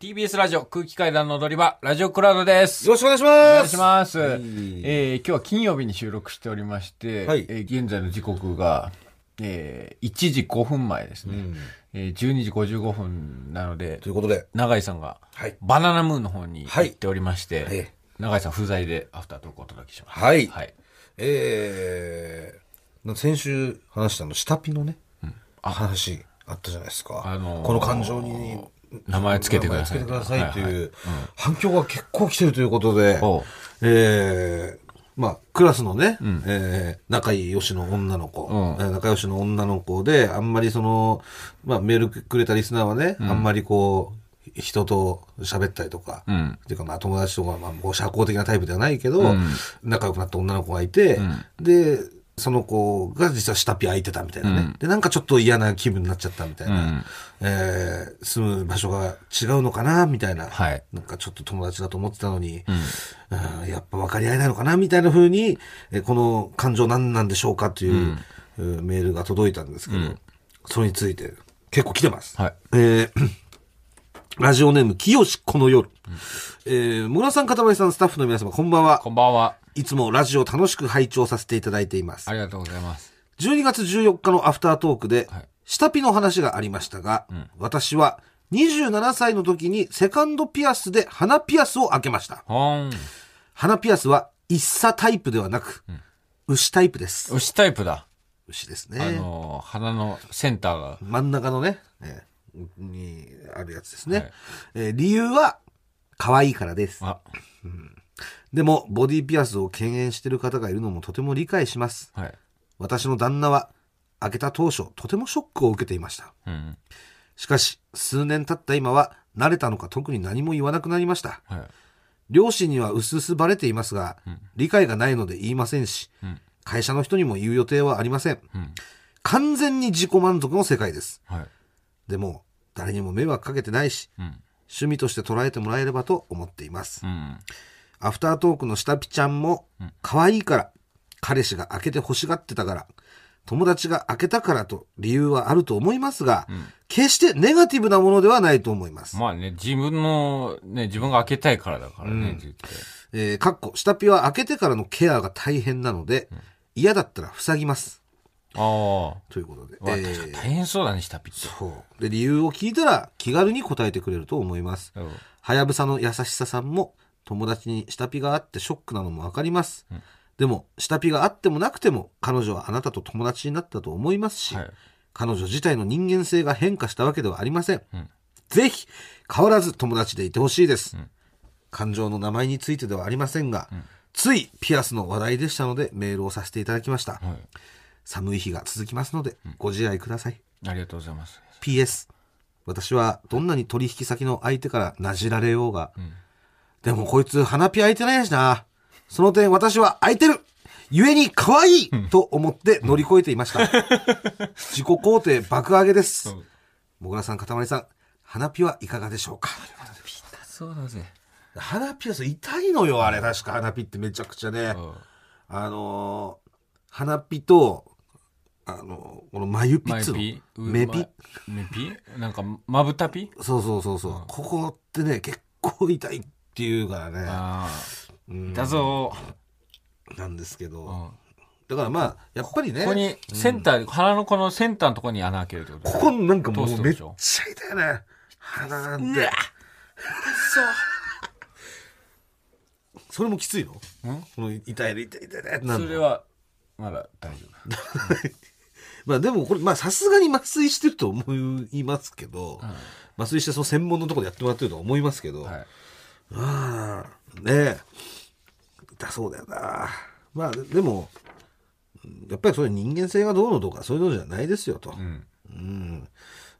TBS ラジオ空気階段の踊り場、ラジオクラウドです。よろしくお願いしおます。願いします。いえー今日は金曜日に収録しておりまして、はいえー現在の時刻が、えー1時5分前ですね。うんえー12時55分なのでとい、うことで、永井さんが、はい。バナナムーンの方にはい行っておりまして、はい永井さん不在でアフタートークをお届けします。はい。はい。えー、先週話したあの、下ピのね、あ話あったじゃないですか。あのーこの感情に、名前つけてください名前つけてくださいという、反響が結構来てるということでえー、まあ、クラスのね、えー仲良しの女の子、うん。えー仲良しの女の子で、あんまりその、まあ、メールくれたリスナーはね、あんまりこう、人と喋ったりとか、うん。っていうかまあ友達とか、まあ、社交的なタイプではないけど、うん。仲良くなった女の子がいて、で、その子が実は下ピ空いてたみたいなね、うんで、なんかちょっと嫌な気分になっちゃったみたいな。うんえー住む場所が違うのかなみたいな。はいなんかちょっと友達だと思ってたのに、うんやっぱ分かり合えないのかなみたいな風に、えーこの感情何なんでしょうかという、えーメールが届いたんですけど、それについて結構来てます。はい。えーラジオネーム、清この夜。えー、村さん、かたまりさん、スタッフの皆様、こんばんはこ。んばんは。いつもラジオ楽しく拝聴させていただいていますあ。りがとうございます。12月14日のアフタートークではい、下ピの話がありましたが、私は27歳の時にセカンドピアスで鼻ピアスを開けました。鼻ピアスは一茶タイプではなく、牛タイプです。牛タイプだ。牛ですあね。のー、鼻のセンターが。真ん中のね、えーにあるやつですね。はいえー理由は、可愛いからです。あ、でも、ボディピアスを敬遠している方がいるのもとても理解します。はい。私の旦那は、開けた当初、とてもショックを受けていました。うん。しかし、数年経った今は、慣れたのか特に何も言わなくなりました。はい。両親には薄々バレていますが、理解がないので言いませんし、ん会社の人にも言う予定はありません。うん。完全に自己満足の世界です。はい。でも、誰にも迷惑かけてないし、うん。趣味として捉えてもらえればと思っています。うん。アフタートークの下ピちゃんも、可愛いから、彼氏が開けて欲しがってたから、友達が開けたからと理由はあると思いますが、決してネガティブなものではないと思います。まあね、自分の、ね、自分が開けたいからだからね、絶対。えーかっこ、下ピは開けてからのケアが大変なので、嫌だったら塞ぎます。ああ。ということで。わえー大変そうだね、下ピッチ。そう。で、理由を聞いたら気軽に答えてくれると思います。うんはやぶさの優しささんも、友達に下ピがあってショックなのもわかります。でも、下ピがあってもなくても、彼女はあなたと友達になったと思いますし、はい彼女自体の人間性が変化したわけではありません。んぜひ、変わらず友達でいてほしいです。感情の名前についてではありませんが、ついピアスの話題でしたのでメールをさせていただきました。はい。寒い日が続きますので、ご自愛ください。ありがとうございます。PS 私はどんなに取引先の相手からなじられようが、でもこいつ鼻ピ開いてないしな。その点私は開いてる。故に可愛いと思って乗り越えていました。自己肯定爆上げです。う。んもぐらさんかたまりさん鼻ピはいかがでしょうか？そうだぜ。鼻ピはそう痛いのよあれ。確か鼻ピってめちゃくちゃね。う。んあのー鼻ピとあのーこの眉ピっつうのピ？目ピ？目ピ？なんか、まぶたピ？そうそうそうそう、ここってね結構痛いっていうからね。だぞ。なんですけど、うん。だからまあやっぱりねここに、センター、鼻のこのセンターのところに穴開けるってことここなんかもうめっちゃ痛いね。鼻なんてそれもきついの？ん？この痛い痛い痛い痛いそれは、まだ大丈 まあでもこれまあさすがに麻酔してると思いますけど、麻酔してその専門のところでやってもらってるとは思いますけど、夫。はい。ああね。えだそうだよな。まあでもやっぱりそれ人間性がどうのとかそういうのじゃないですよと、うん。うん、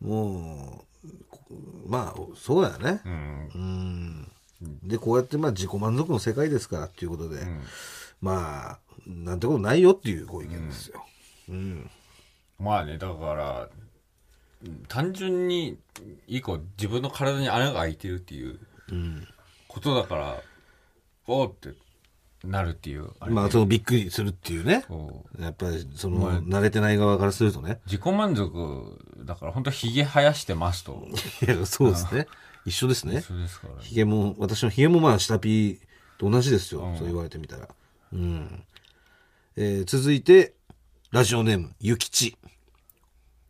もうこまあそうだよね。うん。うん。でこうやってまあ自己満足の世界ですからっていうことで、まあなんてことないよっていうご意見ですよ、うんまあね、だから、単純に、一個自分の体に穴が開いてるっていううんことだから、おーってなるっていう。あれまあそのびっくりするっていうねやっぱりその、まあ慣れてない側からするとね自己満足だから本当ひげ生やしてますといやそうですね一緒ですね。そうですからね。ヒゲも、私のヒゲもまあ下ピと同じですよ。うんそう言われてみたら。うん。えー続いて、ラジオネーム、ゆきち。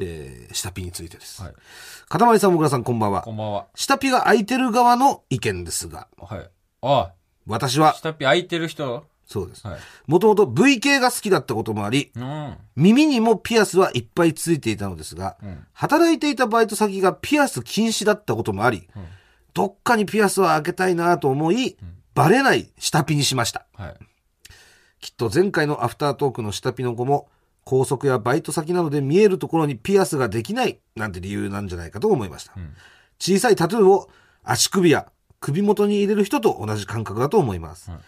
えー下ピについてです。はい。かたまりさん、もぐらさん、こんばんはこ。んばんは。下ピが空いてる側の意見ですが、はい。あ、私は、下っぴ空いてる人？そうです。はい。もともと V 系が好きだったこともあり、うん。耳にもピアスはいっぱいついていたのですが、うん働いていたバイト先がピアス禁止だったこともあり、うんどっかにピアスは開けたいなと思い、バレない下ピにしました。はい。きっと前回のアフタートークの下ピの子も、高速やバイト先などで見えるところにピアスができないなんて理由なんじゃないかと思いました。ん小さいタトゥーを足首や首元に入れる人と同じ感覚だと思います。うん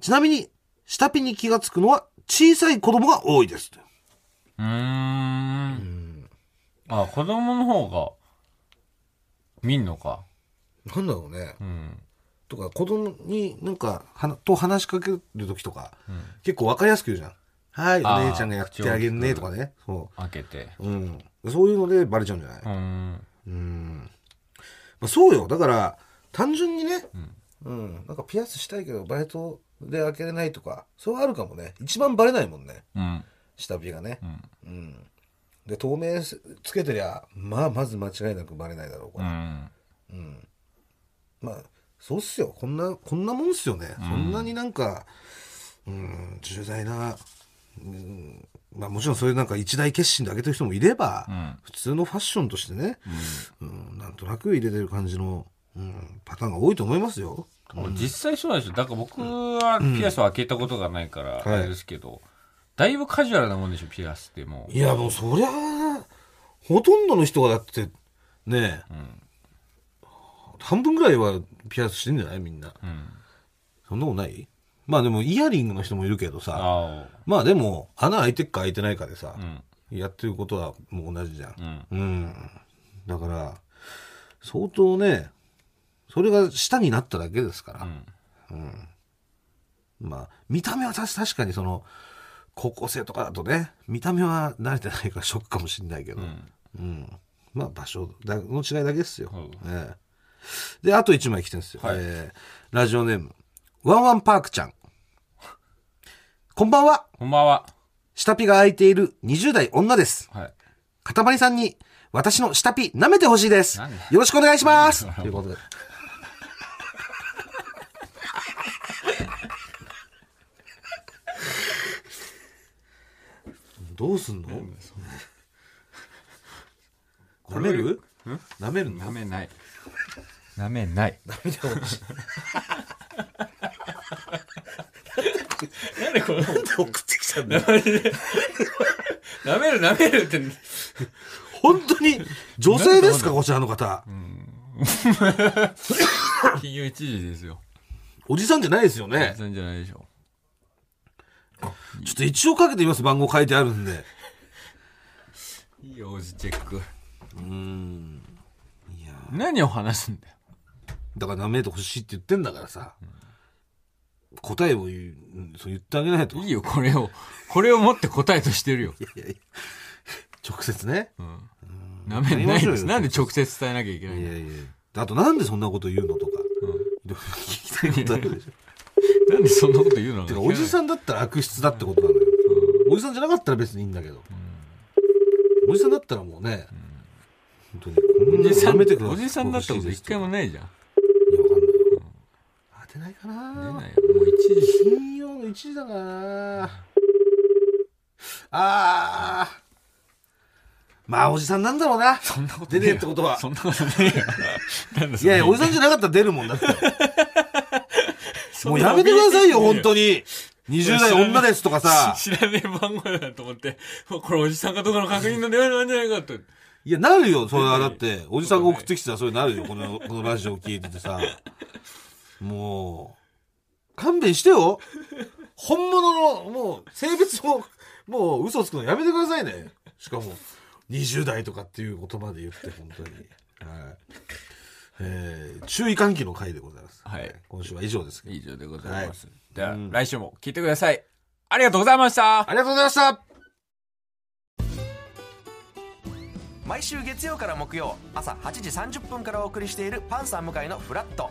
ちなみに、下ピに気がつくのは小さい子供が多いです。うーん。あ、子供の方が、見んのか。なんだろうね。うん。とか、子供になんか、はなと話しかける時とか、うん。結構わかりやすく言うじゃん。はい、お姉ちゃんがやってあげるね、とかね。そ開けて。う。うん。そういうのでバレちゃうんじゃない、うーん。うん。まあ、そうよ。だから、単純にね、うん、なんかピアスしたいけど、バイトで開けれないとか、そうあるかもね。一番バレないもんね。うん。下火がねう。ん。うん。で、透明つけてりゃ、まあ、まず間違いなくバレないだろう、これ。うん。うん。まあ、そうっすよ。こんな、こんなもんっすよね。そんなになんか、うん、重大な、うん、まあもちろんそういうなんか一大決心で上げてる人もいれば、うん普通のファッションとしてね、うん、なんとなく入れてる感じの、うん、パターンが多いと思いますよ。実際そうなんですよ。だから僕はピアスを開けたことがないから、あれですけど、だいぶカジュアルなもんでしょ、ピアスってもう。いや、もうそりゃあ、ほとんどの人がだって、ねえ、半分ぐらいはピアスしてんじゃない？みんな。うん。そんなことない？まあでもイヤリングの人もいるけどさ、あまあでも、穴開いてっか開いてないかでさあ。う、ん。やってることはもう同じじゃん。うん。うん。だから、相当ね、それが下になっただけですから。うん。まあ、見た目は確確かにその、高校生とかだとね、見た目は慣れてないからショックかもしれないけど、ううん。ん。まあ場所だの違いだけですよ。うんええで、あと1枚来てるんですよ。はいえーラジオネーム、ワンワンパークちゃん。こんばんは。こんばんは。下ピが空いている20代女です。はい。かたまりさんに、私の下ピ舐めてほしいです。よろしくお願いします。ということで。どうすんの？舐める？舐めるの？舐めない。舐めない。舐めてほしい。なんでこの、送ってきたんだよ。舐める舐めるって、本当に、女性ですか？こちらの方。金曜一時ですよ。おじさんじゃないですよね。全然じゃないでしょ。ちょっと一応かけてみます。番号書いてあるんで。いいよ、おじチェック。うん。いや何を話すんだよ。だから舐めてほしいって言ってんだからさ。答えを言う、うんそう言ってあげないと。いいよ、これを。これを持って答えとしてるよ。いやいや直接ね。うん。舐めないです。なんで直接伝えなきゃいけない。いやいや。あとなんでそんなこと言うのとか。いろいろ聞きたいことあるでしょ。なんでそんなこと言うの？てか、おじさんだったら悪質だってことなのよ。おじさんじゃなかったら別にいいんだけど。おじさんだったらもうね、本当に、こんなじさん、舐めてくださいおじさんだったこと一回もないじゃん。いや、わかんない。当てないか出なないよ。一時。金曜の1時だなあー。まあ、おじさんなんだろうな。そんなこと出ねえってことは。そんなことねえよ。なんでいやいや、おじさんじゃなかったら出るもんだって。もうやめてくださいよ、本当に。20代女ですとかさ。知らねえ番号だと思って、もうこれおじさんかどうかの確認の電話なんじゃないかって。いや、なるよ、それは。だって、おじさんが送ってきてたらそれなるよ、この、このラジオ聞いててさ。もう、勘弁してよ。本物の、もう、性別も、もう嘘つくのやめてくださいね。しかも、20代とかっていう言葉で言って、本当に。はい。えー、注意喚起の回でございます。はい。今週は以上ですけど。以上でございます。では、うん来週も聞いてください。ありがとうございましたありがとうございました毎週月曜から木曜朝8時30分からお送りしているパンサー向井のフラット